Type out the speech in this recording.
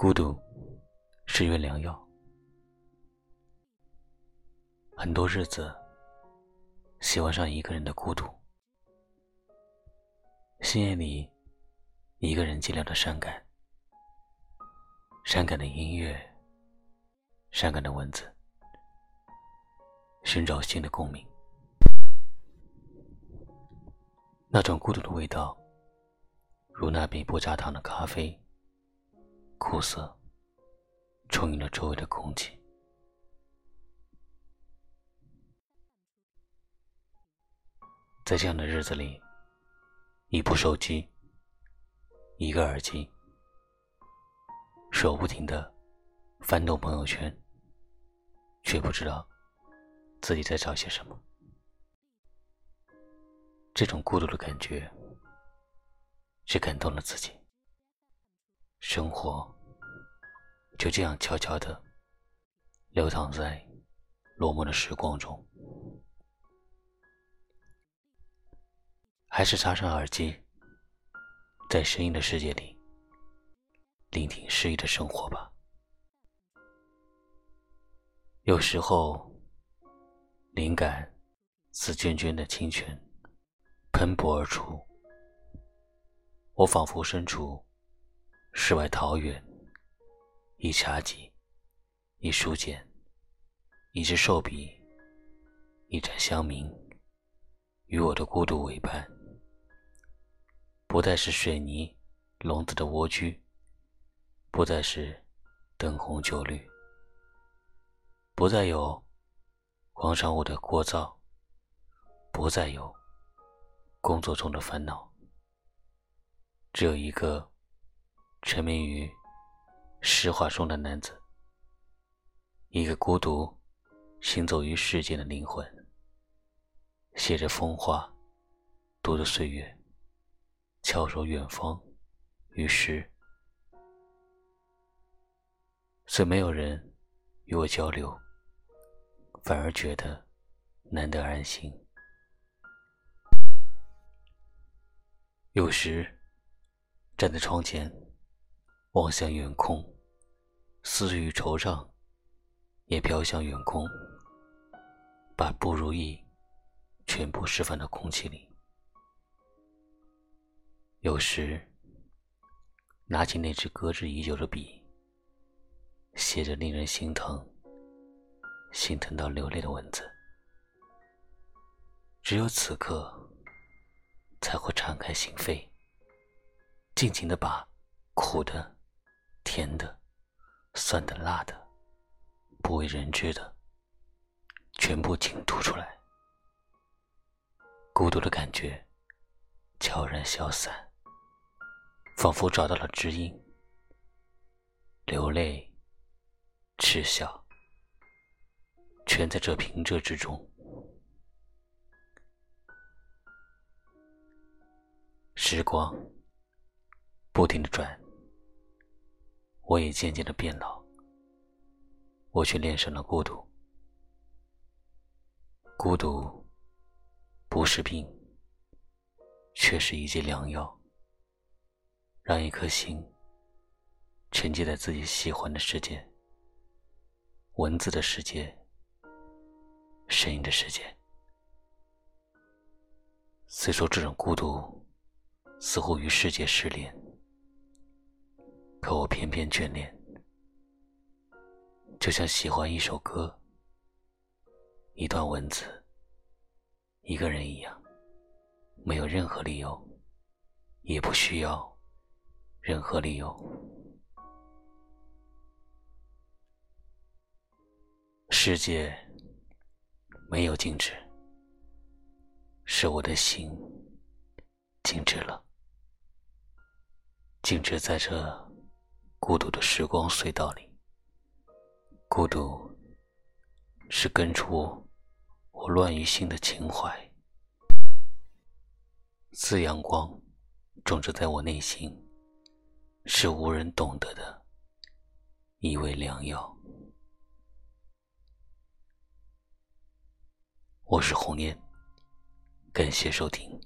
孤独是一味良药。很多日子，喜欢上一个人的孤独，深夜里，一个人寂寥的伤感，伤感的音乐，伤感的文字，寻找新的共鸣。那种孤独的味道，如那杯不加糖的咖啡，苦涩，充盈了周围的空气。在这样的日子里，一部手机，一个耳机，手不停的翻动朋友圈，却不知道自己在找些什么。这种孤独的感觉，是感动了自己。生活就这样悄悄的流淌在落寞的时光中。还是插上耳机，在声音的世界里，聆听诗意的生活吧。有时候，灵感似涓涓的清泉。喷薄而出，我仿佛身处世外桃源，一茶几，一书简，一支寿笔，一盏香茗，与我的孤独为伴。不再是水泥笼子的蜗居，不再是灯红酒绿，不再有广场舞的聒噪，不再有。工作中的烦恼，只有一个沉迷于诗画中的男子，一个孤独行走于世间的灵魂，写着风华，读着岁月，翘首远方与诗，虽没有人与我交流，反而觉得难得安心。有时，站在窗前，望向远空，思绪惆怅，也飘向远空，把不如意全部释放到空气里。有时，拿起那支搁置已久的笔，写着令人心疼、心疼到流泪的文字。只有此刻。才会敞开心扉，尽情的把苦的、甜的、酸的、辣的、不为人知的，全部倾吐出来。孤独的感觉悄然消散，仿佛找到了知音。流泪、嗤笑，全在这平仄之中。时光不停的转，我也渐渐的变老，我却恋上了孤独。孤独不是病，却是一剂良药，让一颗心沉寂在自己喜欢的世界，文字的世界，声音的世界。虽说这种孤独。似乎与世界失联，可我偏偏眷恋，就像喜欢一首歌、一段文字、一个人一样，没有任何理由，也不需要任何理由。世界没有静止，是我的心静止了。静止在这孤独的时光隧道里，孤独是根除我乱于心的情怀，似阳光种植在我内心，是无人懂得的一味良药。我是红烟，感谢收听。